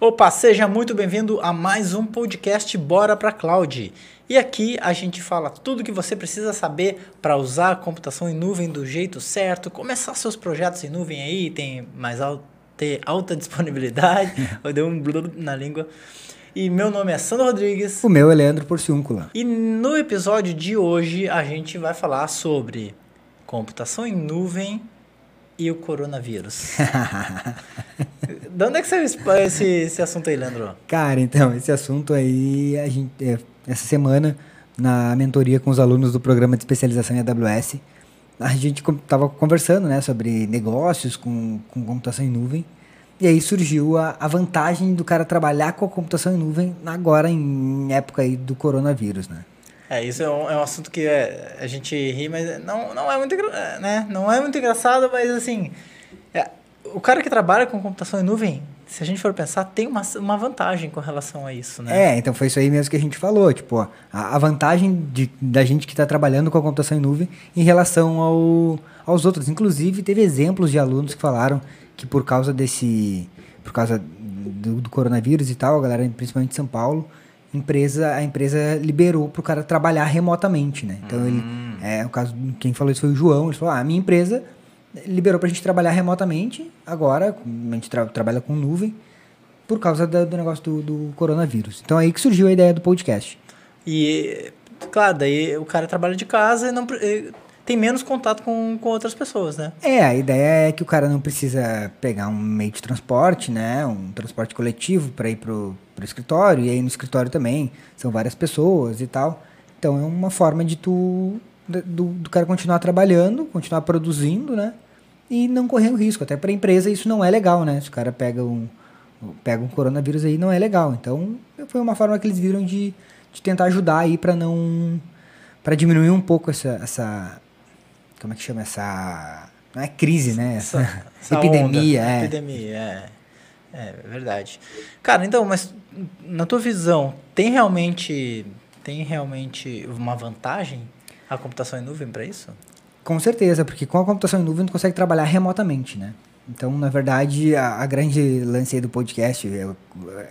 Opa, seja muito bem-vindo a mais um podcast Bora para Cloud. E aqui a gente fala tudo que você precisa saber para usar a computação em nuvem do jeito certo, começar seus projetos em nuvem aí, tem mais al ter alta disponibilidade, eu dei um blub na língua. E meu nome é Sandro Rodrigues. O meu é Leandro Porciúncula. E no episódio de hoje a gente vai falar sobre computação em nuvem e o coronavírus. de onde é que esse, esse, esse, assunto aí, Leandro? Cara, então, esse assunto aí, a gente, é, essa semana, na mentoria com os alunos do programa de especialização em AWS, a gente estava conversando né, sobre negócios com, com computação em nuvem. E aí surgiu a, a vantagem do cara trabalhar com a computação em nuvem agora em época aí do coronavírus, né? É, isso é um, é um assunto que é, a gente ri, mas não, não, é muito, né? não é muito engraçado, mas assim, é, o cara que trabalha com computação em nuvem, se a gente for pensar, tem uma, uma vantagem com relação a isso, né? É, então foi isso aí mesmo que a gente falou, tipo, a, a vantagem de, da gente que está trabalhando com a computação em nuvem em relação ao, aos outros. Inclusive, teve exemplos de alunos que falaram que por causa desse, por causa do, do coronavírus e tal, a galera, principalmente de São Paulo, empresa, a empresa liberou para o cara trabalhar remotamente, né? Então, ele, hum. é, o caso, quem falou isso foi o João, ele falou, ah, a minha empresa liberou para a gente trabalhar remotamente, agora a gente tra trabalha com nuvem, por causa do, do negócio do, do, coronavírus. Então, aí que surgiu a ideia do podcast. E, claro, daí o cara trabalha de casa e não tem menos contato com, com outras pessoas, né? É, a ideia é que o cara não precisa pegar um meio de transporte, né? Um transporte coletivo para ir pro, pro escritório, e aí no escritório também são várias pessoas e tal. Então é uma forma de tu do, do cara continuar trabalhando, continuar produzindo, né? E não correr o risco. Até para a empresa isso não é legal, né? Se o cara pega um, pega um coronavírus aí, não é legal. Então foi uma forma que eles viram de, de tentar ajudar aí para não para diminuir um pouco essa, essa como é que chama essa. Não é crise, né? Essa, essa epidemia, onda, é. Epidemia, é. É verdade. Cara, então, mas na tua visão, tem realmente tem realmente uma vantagem a computação em nuvem para isso? Com certeza, porque com a computação em nuvem tu consegue trabalhar remotamente, né? Então, na verdade, a, a grande lance aí do podcast, é, é,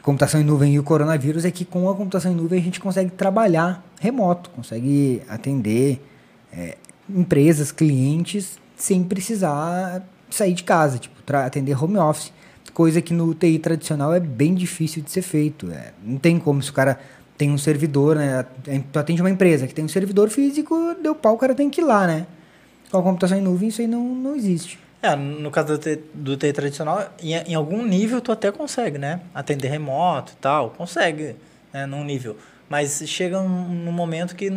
computação em nuvem e o coronavírus, é que com a computação em nuvem a gente consegue trabalhar remoto, consegue atender é, empresas, clientes, sem precisar sair de casa, tipo, atender home office. Coisa que no TI tradicional é bem difícil de ser feito. É, não tem como se o cara tem um servidor, né? Tu atende uma empresa que tem um servidor físico, deu pau, o cara tem que ir lá, né? Com a computação em nuvem, isso aí não, não existe. É, no caso do TI, do TI tradicional, em, em, algum nível tu até consegue, né? Atender remoto e tal, consegue, né? Num nível. Mas chega num, momento que,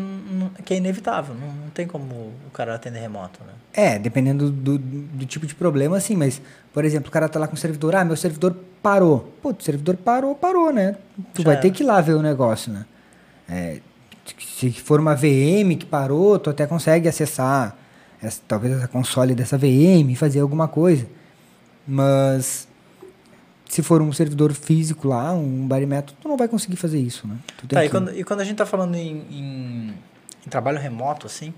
que é inevitável, não, não, tem como o cara atender remoto, né? É, dependendo do, do, tipo de problema, sim, mas, por exemplo, o cara tá lá com o servidor, ah, meu servidor parou. Pô, o servidor parou, parou, né? Tu Já vai ter que ir lá ver o negócio, né? É, se for uma VM que parou, tu até consegue acessar essa, talvez essa console dessa VM e fazer alguma coisa. Mas se for um servidor físico lá, um barimetro, tu não vai conseguir fazer isso, né? Tá, que... e, quando, e quando a gente está falando em, em, em, trabalho remoto, assim,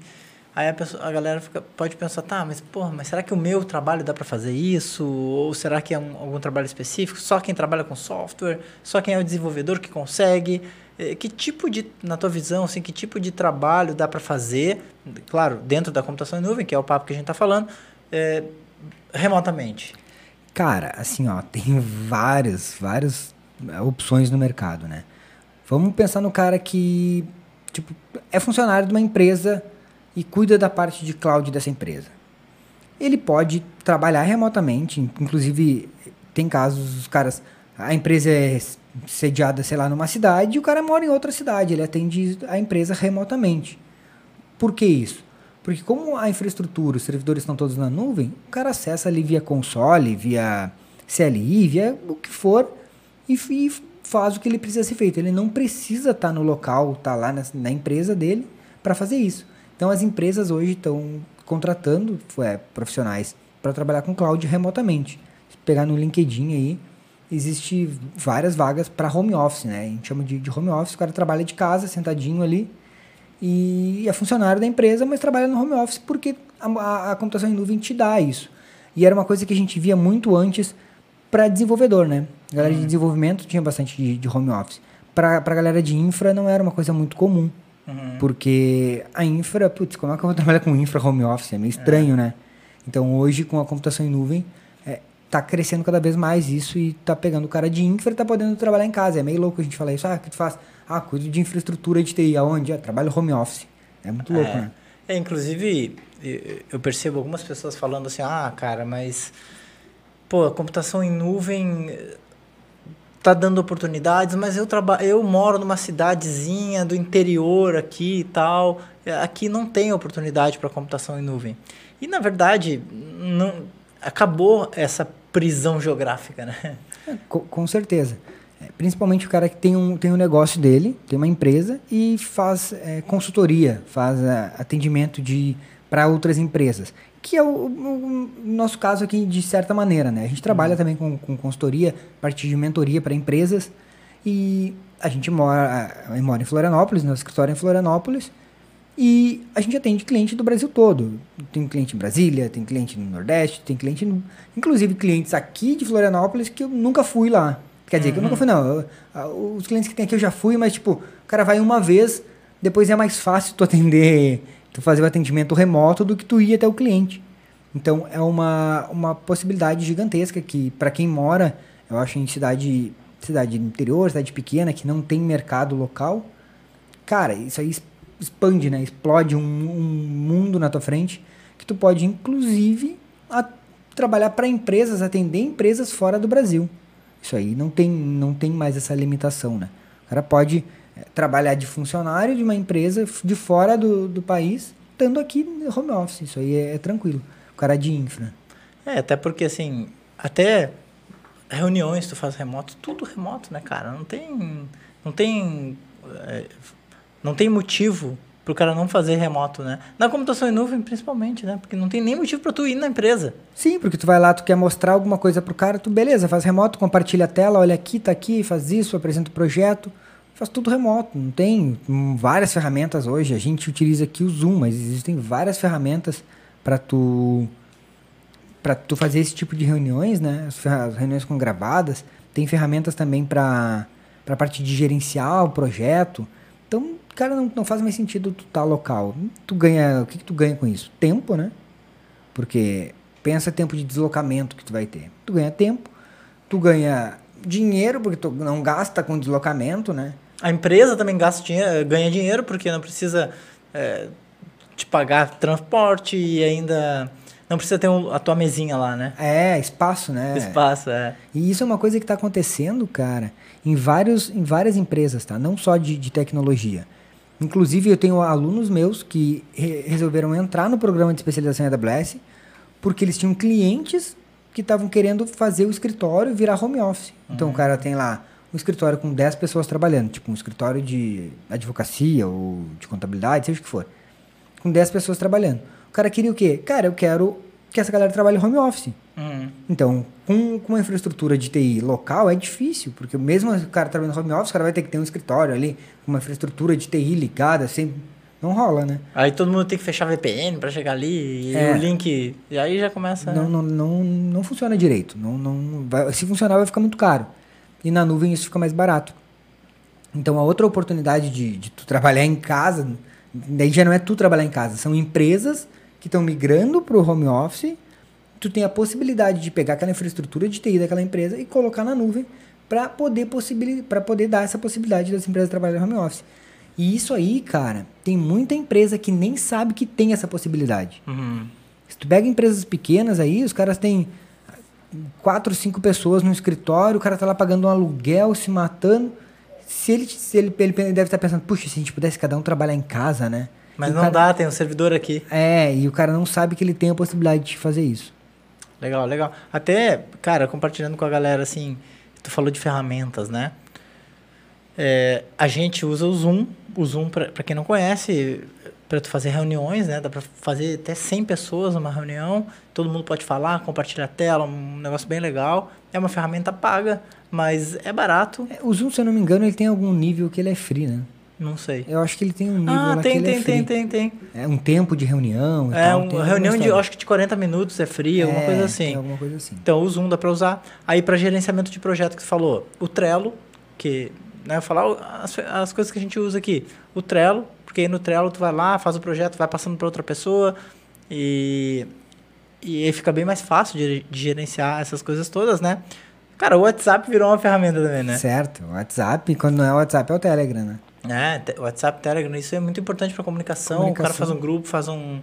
aí a, pessoa, a galera fica, pode pensar, tá, mas porra, mas será que o meu trabalho dá para fazer isso? Ou será que é um, algum trabalho específico? Só quem trabalha com software? Só quem é o desenvolvedor que consegue? Eh, que tipo de, na tua visão, assim, que tipo de trabalho dá para fazer, claro, dentro da computação em nuvem, que é o papo que a gente está falando, é, remotamente? Cara, assim, ó, tem várias, várias eh, opções no mercado, né? Vamos pensar no cara que, tipo, é funcionário de uma empresa e cuida da parte de cloud dessa empresa. Ele pode trabalhar remotamente, inclusive tem casos, os caras, a empresa é sediada, sei lá, numa cidade e o cara mora em outra cidade, ele atende a empresa remotamente. Por que isso? Porque como a infraestrutura, os servidores estão todos na nuvem, o cara acessa ali via console, via CLI, via o que for, e, e faz o que ele precisa ser feito. Ele não precisa estar tá no local, estar tá lá na, na, empresa dele para fazer isso. Então as empresas hoje estão contratando é, profissionais para trabalhar com cloud remotamente. Se pegar no LinkedIn aí, existe várias vagas para home office, né? A gente chama de, de home office, o cara trabalha de casa, sentadinho ali, e é funcionário da empresa, mas trabalha no home office porque a, a, a computação em nuvem te dá isso. E era uma coisa que a gente via muito antes para desenvolvedor, né? A galera de desenvolvimento tinha bastante de, de home office. Para a galera de infra não era uma coisa muito comum. Uhum. Porque a infra, putz, como é que eu vou trabalhar com infra home office? É meio estranho, né? Então hoje, com a computação em nuvem, é, tá crescendo cada vez mais isso e tá pegando o cara de infra e tá podendo trabalhar em casa. É meio louco a gente falar isso. Ah, o que tu faz? Ah, cuido de infraestrutura de TI. Aonde? Ah, trabalho home office. É muito louco, é. né? É, inclusive, eu- percebo algumas pessoas falando assim, ah, cara, mas pô, a computação em nuvem eh, tá dando oportunidades, mas eu traba eu moro numa cidadezinha do interior aqui e tal. Aqui não tem oportunidade para computação em nuvem. E na verdade, não acabou essa prisão geográfica, né? É, co- com certeza. É, principalmente o cara que tem um, tem um negócio dele, tem uma empresa e faz é, consultoria, faz é, atendimento de para outras empresas. Que é o, o- nosso caso aqui, de certa maneira, né? A gente trabalha também com, com consultoria, parte de mentoria para empresas. E a gente mora, a- mora em Florianópolis, nosso escritório é em Florianópolis. E a gente atende cliente do Brasil todo. Tem cliente em Brasília, tem cliente no Nordeste, tem cliente, no, inclusive clientes aqui de Florianópolis que eu nunca fui lá. Quer dizer, que eu nunca fui, não. Eu- os clientes que tem aqui eu já fui, mas tipo, o cara vai uma vez, depois é mais fácil tu atender, tu fazer o atendimento remoto do que tu ir até o cliente. Então é uma, uma possibilidade gigantesca que, para quem mora, eu acho em cidade, cidade interior, cidade pequena, que não tem mercado local, cara, isso aí expande, né? Explode um, um mundo na tua frente que tu pode, inclusive, a- trabalhar para empresas, atender empresas fora do Brasil. Isso aí não tem, não tem mais essa limitação, né? O cara pode eh, trabalhar de funcionário de uma empresa de fora do, do país, estando aqui no home office. Isso aí é, é tranquilo. O cara é de infra. É, até porque assim, até reuniões tu faz remoto, tudo remoto, né, cara? Não tem. Não tem. é, não tem motivo pro cara não fazer remoto, né? Na computação em nuvem, principalmente, né? Porque não tem nem motivo para tu ir na empresa. Sim, porque tu vai lá, tu quer mostrar alguma coisa pro cara, tu beleza, faz remoto, compartilha a tela, olha aqui, tá aqui, faz isso, apresenta o projeto, faz tudo remoto. Não tem hum, várias ferramentas hoje, a gente utiliza aqui o Zoom, mas existem várias ferramentas para tu para tu fazer esse tipo de reuniões, né? As reuniões com gravadas, tem ferramentas também para para parte de gerenciar o projeto. Cara, não, não faz mais sentido tu estar local. Tu ganha, o que, que tu ganha com isso? Tempo, né? Porque pensa tempo de deslocamento que tu vai ter. Tu ganha tempo, tu ganha dinheiro, porque tu não gasta com deslocamento, né? A empresa também gasta dinheiro, ganha dinheiro porque não precisa é, te pagar transporte e ainda não precisa ter um- a tua mesinha lá, né? É, espaço, né? Espaço, é. E isso é uma coisa que está acontecendo, cara, em, vários, em várias empresas, tá? Não só de, de tecnologia. Inclusive, eu tenho alunos meus que re- resolveram entrar no programa de especialização em AWS porque eles tinham clientes que estavam querendo fazer o escritório virar home office. Então, o cara tem lá um escritório com 10 pessoas trabalhando, tipo um escritório de advocacia ou de contabilidade, seja o que for. Com 10 pessoas trabalhando. O cara queria o quê? Cara, eu quero que essa galera trabalhe home office. Hum. Então, com, com uma infraestrutura de TI local é difícil, porque mesmo o cara trabalhando home office, o cara vai ter que ter um escritório ali, com uma infraestrutura de TI ligada, sempre. Não rola, né? Aí todo mundo tem que fechar VPN para chegar ali e É. o link. E aí já começa. Não, não, não, não funciona direito. Não, não, vai, se funcionar, vai ficar muito caro. E na nuvem isso fica mais barato. Então, a outra oportunidade de, de tu trabalhar em casa, daí já não é tu trabalhar em casa, são empresas que estão migrando para o home office. Tu tem a possibilidade de pegar aquela infraestrutura de TI daquela empresa e colocar na nuvem para poder, pra poder dar essa possibilidade das empresas trabalharem home office. E isso aí, cara, tem muita empresa que nem sabe que tem essa possibilidade. Uhum. Se tu pega empresas pequenas aí, os caras têm quatro, cinco pessoas no escritório, o cara tá lá pagando um aluguel, se matando. Se ele, se ele, ele deve estar pensando, puxa, se a gente pudesse cada um trabalhar em casa, né? Mas não cara- dá, tem um servidor aqui. É, e o cara não sabe que ele tem a possibilidade de fazer isso. Legal, legal. Até, cara, compartilhando com a galera, assim, tu falou de ferramentas, né? É, a gente usa o Zoom. O Zoom, pra pra quem não conhece, para tu fazer reuniões, né? Dá para fazer até 100 pessoas numa reunião. Todo mundo pode falar, compartilhar a tela, um negócio bem legal. É uma ferramenta paga, mas é barato. É, O Zoom, se eu não me engano, ele tem algum nível que ele é free, né? Não sei. Eu acho que ele tem um nível Ah, lá tem, tem, é tem, tem, tem. É um tempo de reunião e É tal. reunião alguma de, acho que de 40 minutos é free, alguma É, coisa tem assim. alguma coisa assim. Então, o Zoom dá para usar. Aí, para gerenciamento de projeto que você falou, o Trello, que, né, eu falar o- as, as coisas que a gente usa aqui. O Trello, porque aí no Trello tu vai lá, faz o projeto, vai passando para outra pessoa e, e aí fica bem mais fácil de, de gerenciar essas coisas todas, né? Cara, o WhatsApp virou uma ferramenta também, né? Certo. WhatsApp, quando não é o WhatsApp, é o Telegram, né? É, te- WhatsApp, Telegram, isso é muito importante para comunicação. O cara Comunicação. faz um grupo, faz um,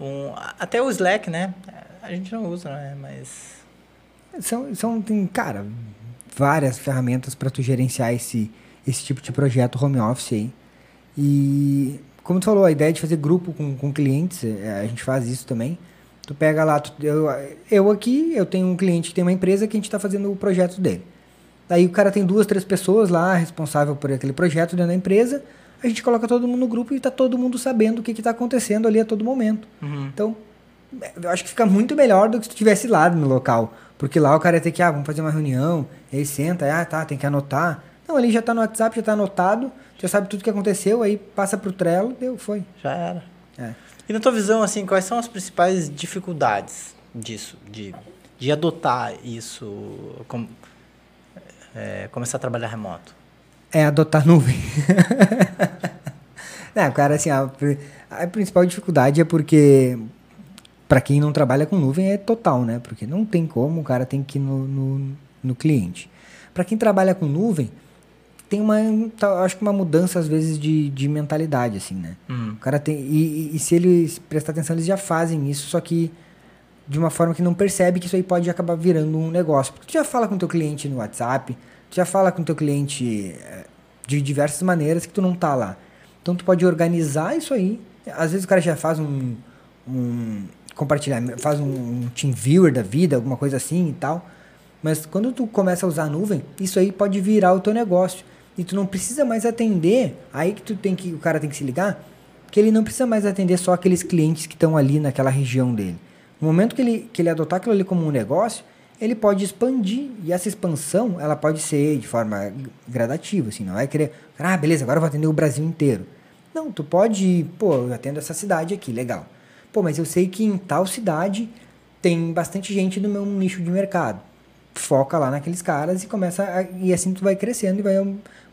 um. Até o Slack, né? A gente não usa, né? Mas. São, são tem, cara, várias ferramentas para tu gerenciar esse, esse tipo de projeto home office aí. E, como tu falou, a ideia de fazer grupo com, com clientes, é, a gente faz isso também. Tu pega lá, tu- eu, eu aqui, eu tenho um cliente que tem uma empresa que a gente está fazendo o projeto dele. Daí o cara tem duas, três pessoas lá responsável por aquele projeto dentro da empresa. A gente coloca todo mundo no grupo e tá todo mundo sabendo o que está acontecendo ali a todo momento. Uhum. Então, eu acho que fica muito melhor do que se tu estivesse lá no local. Porque lá o cara ia ter que, ah, vamos fazer uma reunião, e aí senta, ah, tá, tem que anotar. Não, ali já tá no WhatsApp, já tá anotado, já sabe tudo que aconteceu, aí passa pro Trello, deu, foi. Já era. É. E na tua visão, assim, quais são as principais dificuldades disso, de, de adotar isso, com, é, começar a trabalhar remoto? É adotar nuvem. não, cara, assim, a, a principal dificuldade é porque, para quem não trabalha com nuvem, é total, né? Porque não tem como, o cara tem que ir no, no, no cliente. Para quem trabalha com nuvem, tem uma, acho que uma mudança, às vezes, de, de mentalidade, assim, né? Hum. O cara tem. E, e- e se eles prestar atenção, eles já fazem isso, só que de uma forma que não percebe que isso aí pode acabar virando um negócio. Porque tu já fala com teu cliente no WhatsApp, tu já fala com teu cliente eh, de diversas maneiras que tu não tá lá. Então tu pode organizar isso aí. Às vezes o cara já faz um, um compartilhamento, faz um team viewer da vida, alguma coisa assim e tal. Mas quando tu começa a usar a nuvem, isso aí pode virar o teu negócio. E tu não precisa mais atender, aí que tu tem que o cara tem que se ligar, que ele não precisa mais atender só aqueles clientes que estão ali naquela região dele. No momento que ele, que ele adotar aquilo ali como um negócio, ele pode expandir. E essa expansão, ela pode ser de forma gradativa, assim, não vai querer, ah, beleza, agora eu vou atender o Brasil inteiro. Não, tu pode, pô, eu atendo essa cidade aqui, legal. Pô, mas eu sei que em tal cidade tem bastante gente no meu nicho de mercado. Foca lá naqueles caras e começa a, e assim tu vai crescendo e vai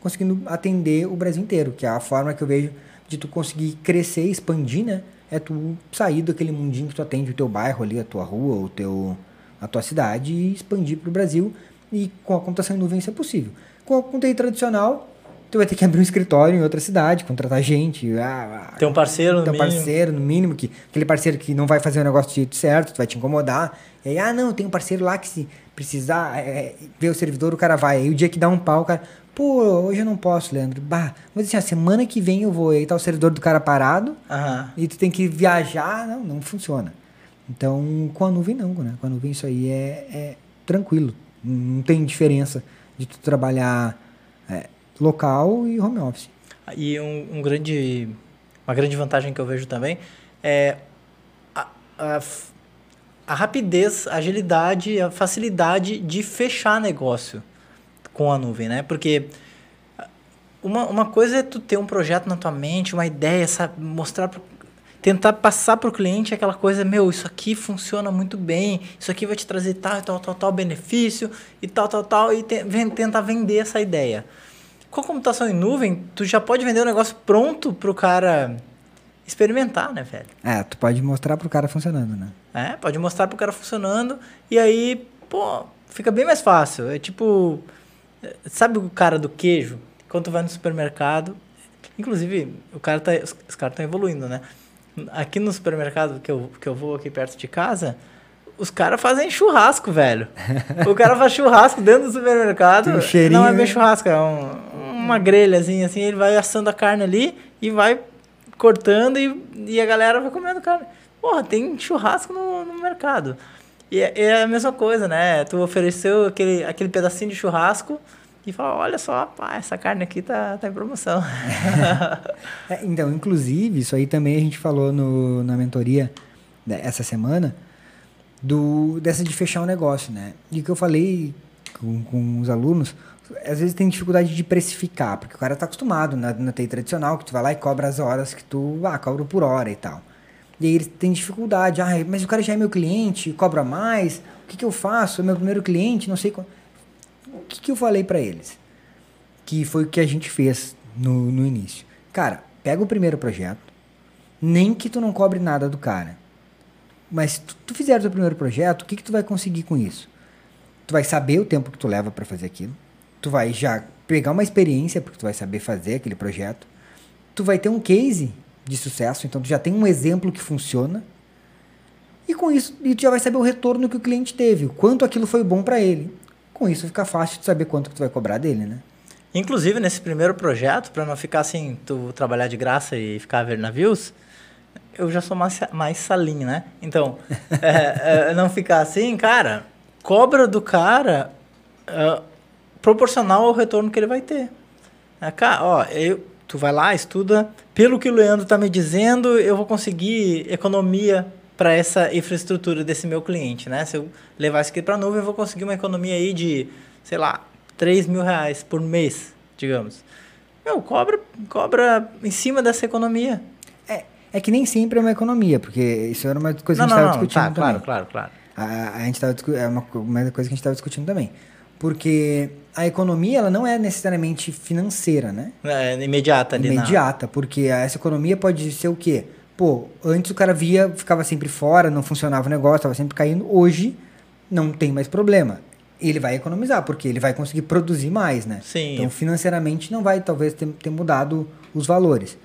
conseguindo atender o Brasil inteiro, que é a forma que eu vejo de tu conseguir crescer, expandir, né? É tu sair daquele mundinho que tu atende o teu bairro ali, a tua rua, o teu a tua cidade e expandir para o Brasil e com a computação em nuvem isso é possível. Com a com TI tradicional, tu vai ter que abrir um escritório em outra cidade, contratar gente, ah, ah, Tem um parceiro, no teu mínimo. parceiro, no mínimo, que aquele parceiro que não vai fazer o negócio do jeito certo, tu vai te incomodar. E aí, ah, não, tem um parceiro lá que se precisar é, ver o servidor, o cara vai. Aí o dia que dá um pau, o cara, pô, hoje eu não posso, Leandro. Bah, mas assim, a semana que vem eu vou, aí tá o servidor do cara parado, Aham. e tu tem que viajar, não, não funciona. Então, com a nuvem não, né? Com a nuvem isso aí é, é tranquilo. Não tem diferença de tu trabalhar é, local e home office. E um, um grande, uma grande vantagem que eu vejo também é a, a, a rapidez, a agilidade, a facilidade de fechar negócio com a nuvem, né? Porque uma, uma coisa é tu ter um projeto na tua mente, uma ideia, sabe? mostrar pro, tentar passar para o cliente aquela coisa, meu, isso aqui funciona muito bem, isso aqui vai te trazer tal, tal, tal, tal benefício e tal, tal, tal, e te- ven- tentar vender essa ideia. Com a computação em nuvem, tu já pode vender o negócio pronto pro cara experimentar, né, velho? É, tu pode mostrar pro cara funcionando, né? É, pode mostrar pro cara funcionando e aí, pô, fica bem mais fácil. É tipo, sabe o cara do queijo? Quando tu vai no supermercado, inclusive, o cara tá, os, os caras estão evoluindo, né? Aqui no supermercado que eu, que eu vou aqui perto de casa, os caras fazem churrasco, velho. o cara faz churrasco dentro do supermercado. Tem um cheirinho, não é bem né? churrasco, é um- uma grelhazinha assim, ele vai assando a carne ali e vai cortando e, e a galera vai comendo carne. Porra, tem churrasco no, no mercado. E é, é a mesma coisa, né? Tu ofereceu aquele, aquele pedacinho de churrasco e fala, olha só, pá, essa carne aqui tá, tá em promoção. É, então, inclusive, isso aí também a gente falou no, na mentoria né, essa semana, do, dessa de fechar o negócio, né? E o que eu falei com, com os alunos, às vezes tem dificuldade de precificar, porque o cara tá acostumado na, na TI tradicional, que tu vai lá e cobra as horas que tu, ah, cobra por hora e tal. E aí eles têm dificuldade, ah, mas o cara já é meu cliente, cobra mais, o que, que eu faço? É meu primeiro cliente, não sei qual... O que, que eu falei para eles? Que foi o que a gente fez no, no início. Cara, pega o primeiro projeto, nem que tu não cobre nada do cara. Mas tu, tu fizer o teu primeiro projeto, o que, que tu vai conseguir com isso? Tu vai saber o tempo que tu leva para fazer aquilo tu vai já pegar uma experiência, porque tu vai saber fazer aquele projeto. Tu vai ter um case de sucesso, então tu já tem um exemplo que funciona. E com isso, e tu já vai saber o retorno que o cliente teve, o quanto aquilo foi bom para ele. Com isso fica fácil de saber quanto que tu vai cobrar dele, né? Inclusive, nesse primeiro projeto, para não ficar assim, tu trabalhar de graça e ficar a ver navios, eu já sou mais, mais salinho, né? Então, é, é, não ficar assim, cara, cobra do cara uh, proporcional ao retorno que ele vai ter. É, cara, ó, eu, tu vai lá, estuda, pelo que o Leandro está me dizendo, eu vou conseguir economia para essa infraestrutura desse meu cliente, né? Se eu levar isso aqui para a nuvem, eu vou conseguir uma economia aí de, sei lá, 3 mil reais por mês, digamos. Meu, cobra, cobra em cima dessa economia. É, é que nem sempre é uma economia, porque isso era uma coisa não, que a gente estava discutindo tá, também. Claro, claro, claro. A, a gente tava, é uma, uma coisa que a gente estava discutindo também. Porque a economia ela não é necessariamente financeira, né? É, imediata ali. Imediata, porque essa economia pode ser o quê? Pô, antes o cara via, ficava sempre fora, não funcionava o negócio, estava sempre caindo. Hoje não tem mais problema. Ele vai economizar, porque ele vai conseguir produzir mais, né? Sim. Então, financeiramente, não vai talvez ter, ter mudado os valores.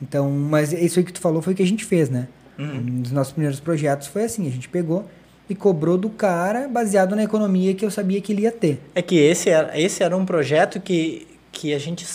Então, mas isso aí que tu falou foi o que a gente fez, né? Uhum. Um dos nossos primeiros projetos foi assim, a gente pegou e cobrou do cara baseado na economia que eu sabia que ele ia ter. É que esse era, esse era um projeto que, que a gente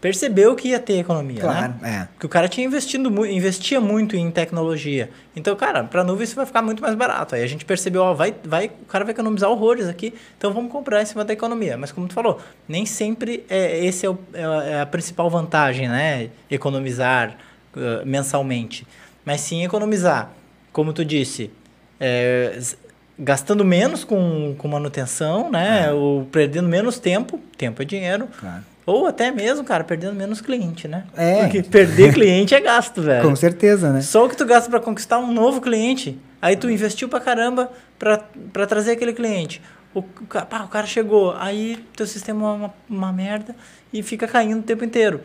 percebeu que ia ter economia, claro, né? É. Que o cara tinha investido, investia muito em tecnologia. Então, cara, para nuvem isso vai ficar muito mais barato. Aí a gente percebeu, ó, vai, vai, o cara vai economizar horrores aqui, então vamos comprar em cima da economia. Mas como tu falou, nem sempre é, esse é, o, é, é a principal vantagem, né? Economizar uh, mensalmente. Mas sim economizar, como tu disse, é, gastando menos com, com manutenção, né? É. Ou perdendo menos tempo, tempo é dinheiro. Claro. Ou até mesmo, cara, perdendo menos cliente, né? É. Porque perder cliente é gasto, velho. Com certeza, né? Só o que tu gasta para conquistar um novo cliente. Aí tu investiu pra caramba para trazer aquele cliente. O, pá, o cara chegou, aí teu sistema é uma, uma merda e fica caindo o tempo inteiro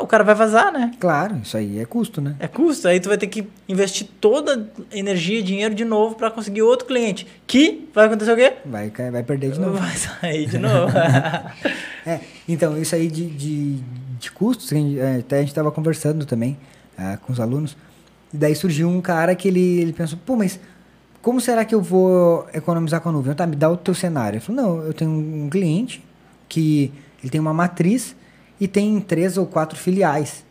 o cara vai vazar, né? Claro, isso aí é custo, né? É custo. Aí tu vai ter que investir toda energia e dinheiro de novo para conseguir outro cliente. Que vai acontecer o quê? Vai, vai perder de novo. Vai sair de novo. é, então, isso aí de, de, de custos, é, até a gente estava conversando também é, com os alunos. E daí surgiu um cara que ele, ele pensou, pô, mas como será que eu vou economizar com a nuvem? Tá, me dá o teu cenário. Ele falou, não, eu tenho um cliente que ele tem uma matriz e tem três ou quatro filiais.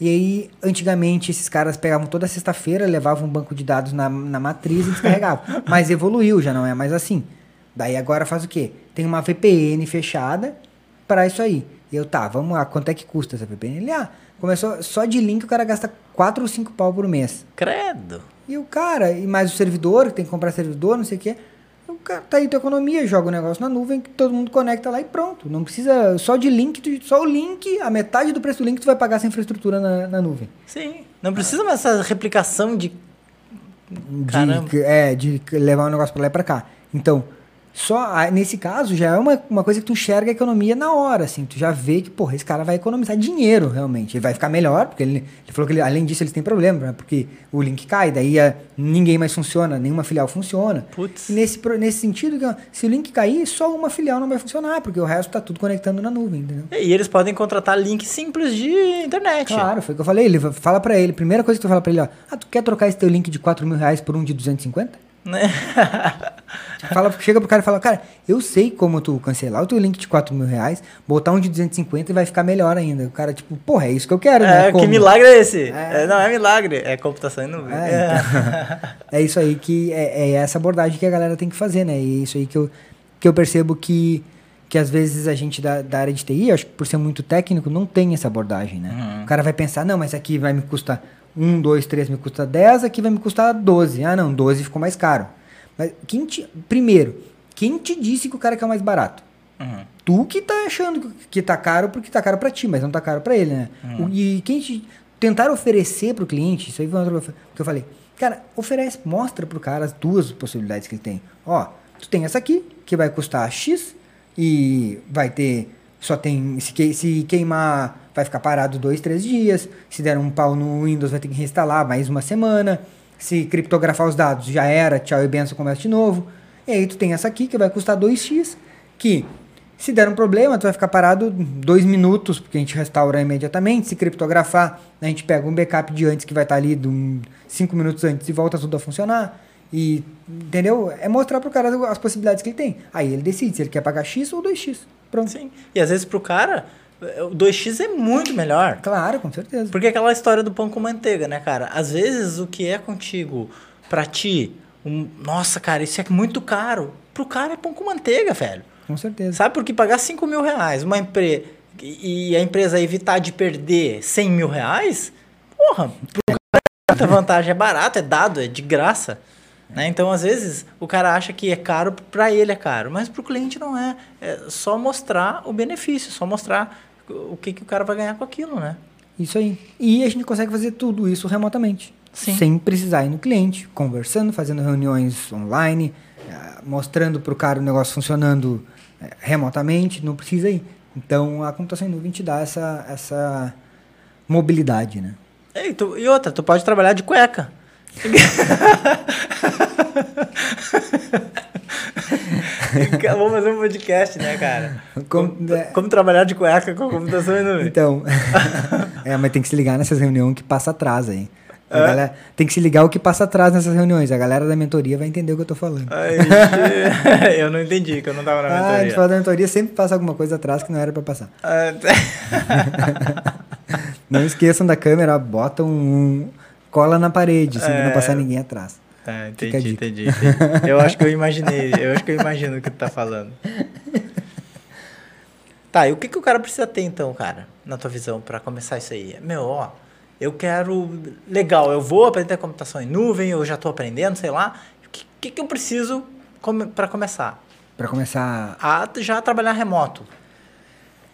E aí, antigamente, esses caras pegavam toda sexta-feira, levavam um banco de dados na, na matriz e descarregavam. Mas evoluiu, já não é mais assim. Daí agora faz o quê? Tem uma VPN fechada para isso aí. E eu, tá, vamos lá, quanto é que custa essa VPN? Ele, ah, começou só de link o cara gasta 4 ou 5 pau por mês. Credo! E o cara, e mais o servidor, tem que comprar servidor, não sei o quê tá aí tua economia, joga o negócio na nuvem, que todo mundo conecta lá e pronto. Não precisa só de link, tu, só o link, a metade do preço do link tu vai pagar essa infraestrutura na, na nuvem. Sim. Não precisa mais essa replicação de. De, é, de levar o negócio para lá e para cá. Então, só nesse caso já é uma, uma coisa que tu enxerga a economia na hora, assim, tu já vê que, porra, esse cara vai economizar dinheiro realmente. Ele vai ficar melhor, porque ele, ele falou que ele, além disso eles têm problema, né? Porque o link cai, daí a, é, ninguém mais funciona, nenhuma filial funciona. Putz. E nesse, nesse sentido, se o link cair, só uma filial não vai funcionar, porque o resto tá tudo conectando na nuvem, entendeu? E eles podem contratar link simples de internet. Claro, foi o que eu falei. Ele fala para ele, primeira coisa que tu fala para ele, ó, ah, tu quer trocar esse teu link de 4 mil reais por um de 250? Né? Fala, chega pro cara e fala, cara, eu sei como tu cancelar o teu link de 4 mil reais, botar um de 250 e vai ficar melhor ainda. O cara, tipo, porra, é isso que eu quero, né? É, que milagre é esse? É. É, não, é milagre, é computação em nuvem. É, então, é isso aí que, é, é, essa abordagem que a galera tem que fazer, né? E é isso aí que eu, que eu percebo que, que às vezes a gente da, da área de TI, acho que por ser muito técnico, não tem essa abordagem, né? Uhum. O cara vai pensar, não, mas aqui vai me custar 1, 2, 3 me custa 10, aqui vai me custar 12. Ah, não, 12 ficou mais caro. Mas quem te, primeiro, Quem te disse que o cara quer o mais barato? Uhum. Tu que tá achando que tá caro porque tá caro para ti, mas não tá caro para ele, né? Uhum. E quem te tentar oferecer pro cliente, isso aí foi outra coisa que eu falei. Cara, oferece, mostra pro cara as duas possibilidades que ele tem. Ó, tu tem essa aqui, que vai custar X e vai ter só tem se, se queimar vai ficar parado dois, três dias. Se der um pau no Windows vai ter que reinstalar mais uma semana. Se criptografar os dados já era, tchau e benção, começa de novo. E aí tu tem essa aqui que vai custar 2x, que se der um problema, tu vai ficar parado dois minutos, porque a gente restaura imediatamente. Se criptografar, a gente pega um backup de antes que vai estar ali de um, cinco minutos antes e volta tudo a funcionar. E, entendeu? É mostrar pro cara as possibilidades que ele tem. Aí ele decide se ele quer pagar X ou 2X. Pronto. Sim. E às vezes pro cara, o 2x é muito melhor. Claro, com certeza. Porque é aquela história do pão com manteiga, né, cara? Às vezes o que é contigo, pra ti, um, nossa, cara, isso é muito caro. Pro cara é pão com manteiga, velho. Com certeza. Sabe? Porque pagar 5 mil reais uma empresa e a empresa evitar de perder 100 mil reais, porra, pro cara é muita vantagem, é barato, é dado, é de graça. Né? Então, às vezes, o cara acha que é caro, pra ele é caro, mas pro cliente não é. É só mostrar o benefício, só mostrar o que, que o cara vai ganhar com aquilo, né? Isso aí. E a gente consegue fazer tudo isso remotamente. Sim. Sem precisar ir no cliente, conversando, fazendo reuniões online, eh, mostrando para o cara o negócio funcionando eh, remotamente, não precisa ir. Então a computação em nuvem te dá essa, essa mobilidade, né? E, tu- e outra, tu pode trabalhar de cueca. Vamos fazer um podcast, né, cara? Como- Como, como trabalhar de cueca com a computação em nuvem. Então, é, mas tem que se ligar nessas reuniões que passa atrás aí. A É? galera- tem que se ligar o que passa atrás nessas reuniões. A galera da mentoria vai entender o que eu tô falando. Ai, eu não entendi, que eu não tava na Ah, a gente mentoria. fala da mentoria, sempre passa alguma coisa atrás que não era para passar. Ah, Não esqueçam da câmera, botam um. Cola na parede, assim, pra não É. passar ninguém atrás. A entendi, entendi, entendi. Eu acho que eu imaginei, eu acho que eu imagino o que tu tá falando. Tá, e o que, que o cara precisa ter então, cara, na tua visão, pra começar isso aí? Meu, ó, eu quero. Legal, eu vou aprender computação em nuvem, eu já tô aprendendo, sei lá. O que, que, que eu preciso come, para começar? Pra começar. A já trabalhar remoto.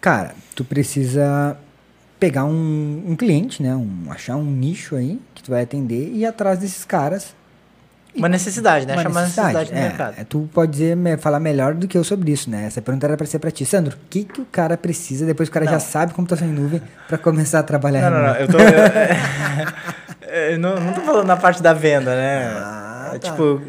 Cara, tu precisa pegar um, um cliente, né? Um, achar um nicho aí que tu vai atender e ir atrás desses caras. Uma necessidade, né? Uma Chamar necessidade no é, mercado. é, tu pode dizer, falar melhor do que eu sobre isso, né? Essa pergunta era pra ser pra ti. Sandro, o que, que o cara precisa depois que o cara Não. já sabe computação em nuvem pra começar a trabalhar Não, não, não. Eu tô. Eu, eu não, não tô falando na parte da venda, né? Ah, É tá. Tipo,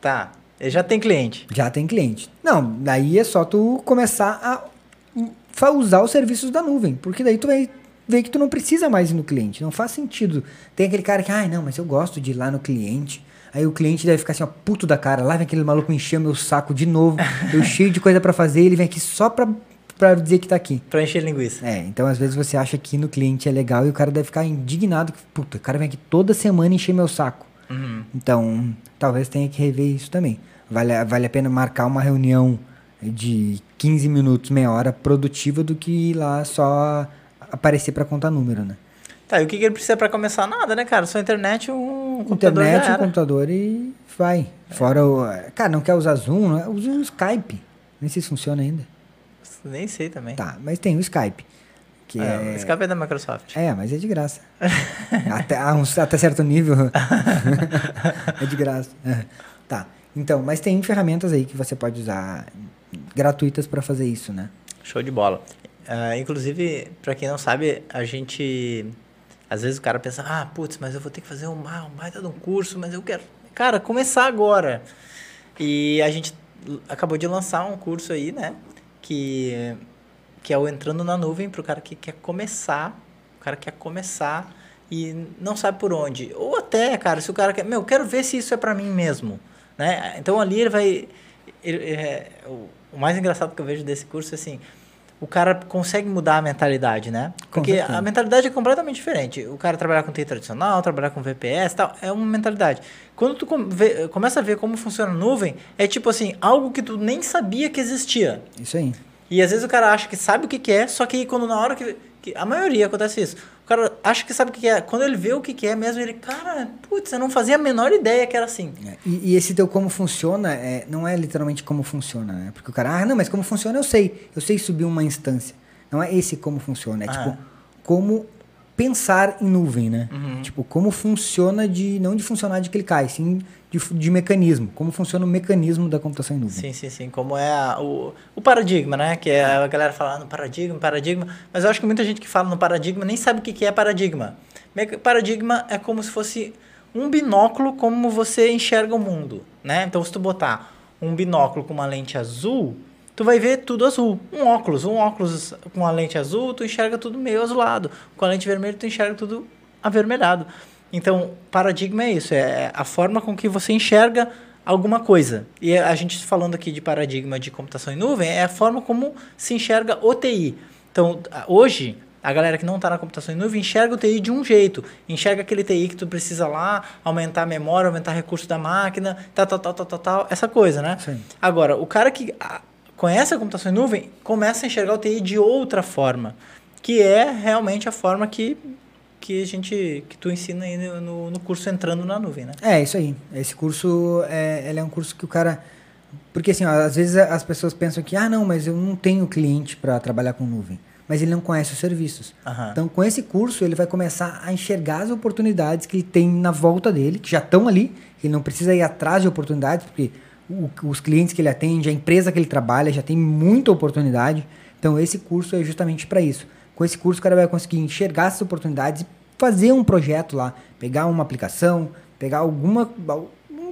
tá. Ele já tem cliente. Já tem cliente. Não, daí é só tu começar a usar os serviços da nuvem, porque daí tu vai ver que tu não precisa mais ir no cliente, não faz sentido. Tem aquele cara que, ai não, mas eu gosto de ir lá no cliente. Aí o cliente deve ficar assim, ó, puto da cara, lá vem aquele maluco me encher meu saco de novo, eu cheio de coisa pra fazer, ele vem aqui só pra, pra dizer que tá aqui. Pra encher linguiça. É, então às vezes você acha que no cliente é legal e o cara deve ficar indignado, que, puta, o cara vem aqui toda semana encher meu saco. Uhum. Então, talvez tenha que rever isso também. Vale, vale a pena marcar uma reunião de 15 minutos, meia hora produtiva do que ir lá só aparecer para contar número, né? Tá, e o que, que ele precisa pra começar? Nada, né, cara? Só internet, um computador Internet, um computador e vai. Fora o. Cara, não quer usar Zoom? Né? Usa o Skype. Nem sei se funciona ainda. Nem sei também. Tá, mas tem o Skype. Que É, é, o Skype é da Microsoft. É, mas é de graça. até, uns- até certo nível. é de graça. É. Tá. Então, mas tem ferramentas aí que você pode usar gratuitas para fazer isso, né? Show de bola. Ah, inclusive, pra quem não sabe, a gente. Às vezes o cara pensa, ah, putz, mas eu vou ter que fazer um, ah, um baita de um curso, mas eu quero. Cara, começar agora. E a gente acabou de lançar um curso aí, né? Que, que é o Entrando na Nuvem pro cara que quer começar. O cara quer começar e não sabe por onde. Ou até, cara, se o cara quer. Meu, eu quero ver se isso é pra mim mesmo. Né? Então ali ele vai. ele- é, o, o mais engraçado que eu vejo desse curso é assim. O cara consegue mudar a mentalidade, né? Porque a mentalidade é completamente diferente. O cara trabalhar com TI tradicional, trabalhar com VPS tal, é uma mentalidade. Quando tu começa a ver como funciona a nuvem, é tipo assim, algo que tu nem sabia que existia. Isso aí. E às vezes o cara acha que sabe o que, que é, só que quando na hora que, que- A maioria acontece isso. O cara acha que sabe o que é. Quando ele vê o que é mesmo, ele, cara, putz, eu não fazia a menor ideia que era assim. É, e, e, esse teu como funciona, é, não é literalmente como funciona, né? Porque o cara, ah, não, mas como funciona eu sei. Eu sei subir uma instância. Não é esse como funciona, é ah. tipo, como pensar em nuvem, né? Uhum. Tipo, como funciona de. Não de funcionar de clicar, sim de, de, mecanismo. Como funciona o mecanismo da computação em nuvem. Sim, sim, sim. Como é a, o, o paradigma, né? Que é a galera fala no paradigma, paradigma. Mas eu acho que muita gente que fala no paradigma nem sabe o que, que é paradigma. Paradigma é como se fosse um binóculo como você enxerga o mundo, né? Então, se tu botar um binóculo com uma lente azul, tu vai ver tudo azul. Um óculos, um óculos com a lente azul, tu enxerga tudo meio azulado. Com a lente vermelha, tu enxerga tudo avermelhado. Então, paradigma é isso, é a forma com que você enxerga alguma coisa. E a gente falando aqui de paradigma de computação em nuvem, é a forma como se enxerga o TI. Então, hoje, a galera que não está na computação em nuvem enxerga o TI de um jeito. Enxerga aquele TI que tu precisa lá, aumentar a memória, aumentar recurso da máquina, tal, tal, tal, tal, tal, tal essa coisa, né? Sim. Agora, o cara que conhece a computação em nuvem, começa a enxergar o TI de outra forma, que é realmente a forma que que a gente que tu ensina aí no, no curso entrando na nuvem, né? É isso aí. Esse curso é, ele é um curso que o cara porque assim, ó, às vezes as pessoas pensam que ah não, mas eu não tenho cliente para trabalhar com nuvem, mas ele não conhece os serviços. Uhum. Então com esse curso ele vai começar a enxergar as oportunidades que ele tem na volta dele, que já estão ali, ele não precisa ir atrás de oportunidades porque o, os clientes que ele atende, a empresa que ele trabalha já tem muita oportunidade. Então esse curso é justamente para isso. Com esse curso o cara vai conseguir enxergar essas oportunidades e fazer um projeto lá, pegar uma aplicação, pegar alguma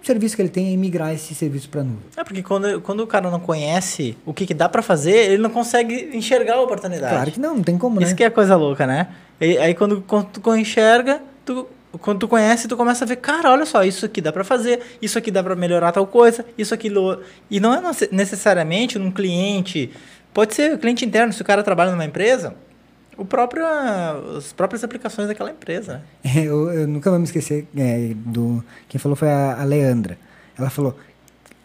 um serviço que ele tem e migrar esse serviço para nuvem. É porque quando, quando o cara não conhece o que, que dá para fazer, ele não consegue enxergar a oportunidade. Claro que não, não tem como, né? Isso que é coisa louca, né? E, aí quando, quando tu enxerga, tu quando tu conhece, tu começa a ver, cara, olha só, isso aqui dá para fazer, isso aqui dá para melhorar tal coisa, isso aqui e não é necessariamente um cliente, pode ser cliente interno, se o cara trabalha numa empresa, o próprio, as próprias aplicações daquela empresa. Eu, eu nunca vou me esquecer é, do. Quem falou foi a, a Leandra. Ela falou: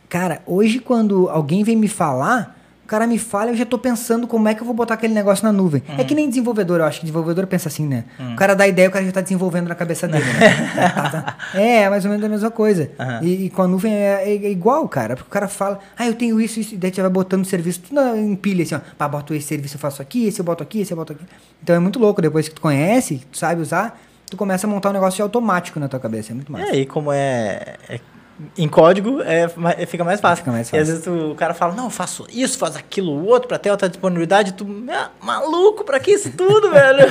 Cara, hoje quando alguém vem me falar, o cara me fala, eu já tô pensando como é que eu vou botar aquele negócio na nuvem. Uhum. É que nem desenvolvedor, eu acho que desenvolvedor pensa assim, né? Uhum. O cara dá ideia, o cara já tá desenvolvendo na cabeça dele, né? tá, tá. É, é mais ou menos a mesma coisa. Uhum. E, e, com a nuvem é, é, é, igual, cara. Porque o cara fala, ah, eu tenho isso, isso, e daí você vai botando serviço tudo em pilha, assim, ó. Pá, boto esse serviço, eu faço aqui, esse eu boto aqui, esse eu boto aqui. Então é muito louco, depois que tu conhece, tu sabe usar, tu começa a montar um negócio automático na tua cabeça. É muito mais. É, e como é, é em código é, fica mais fácil. Fica mais fácil. E às vezes tu, o cara fala, não, faço isso, faz aquilo, o outro, para ter outra disponibilidade. Tu, ah, maluco, para que isso tudo, velho?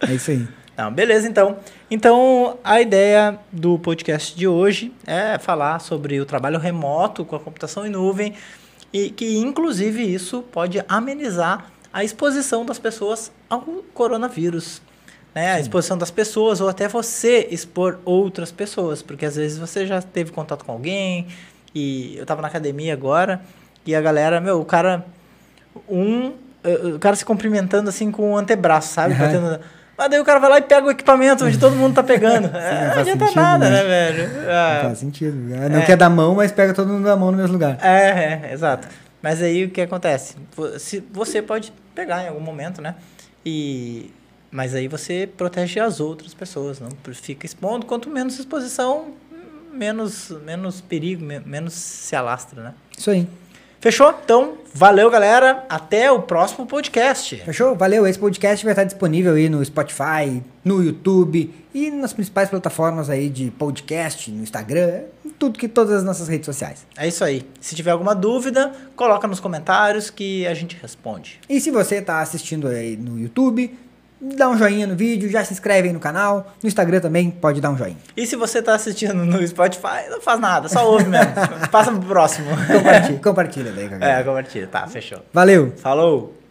É isso aí. Não, beleza, então. Então, a ideia do podcast de hoje é falar sobre o trabalho remoto com a computação em nuvem e que, inclusive, isso pode amenizar a exposição das pessoas ao coronavírus né? A exposição das pessoas, ou até você expor outras pessoas, porque às vezes você já teve contato com alguém, e eu tava na academia agora, e a galera, meu, o cara. Um. O cara se cumprimentando assim com o antebraço, sabe? Batendo, mas daí o cara vai lá e pega o equipamento onde todo mundo tá pegando. Sim, é, não, adianta sentido, nada, né, né velho? Ah, não faz sentido. Não é. quer dar mão, mas pega todo mundo da mão no mesmo lugar. É, é, exato. Mas aí o que acontece? Você pode pegar em algum momento, né? E mas aí você protege as outras pessoas, não fica expondo. Quanto menos exposição, menos, menos perigo, menos se alastra, né? Isso aí. Fechou? Então, valeu, galera. Até o próximo podcast. Fechou? Valeu. Esse podcast vai estar disponível aí no Spotify, no YouTube e nas principais plataformas aí de podcast, no Instagram, tudo que todas as nossas redes sociais. É isso aí. Se tiver alguma dúvida, coloca nos comentários que a gente responde. E se você está assistindo aí no YouTube, dá um joinha no vídeo, já se inscreve aí no canal. No Instagram também pode dar um joinha. E se você tá assistindo no Spotify, não faz nada, só ouve mesmo. Passa pro próximo. Compartilha, compartilha daí, É, compartilha, tá, fechou. Valeu. Falou.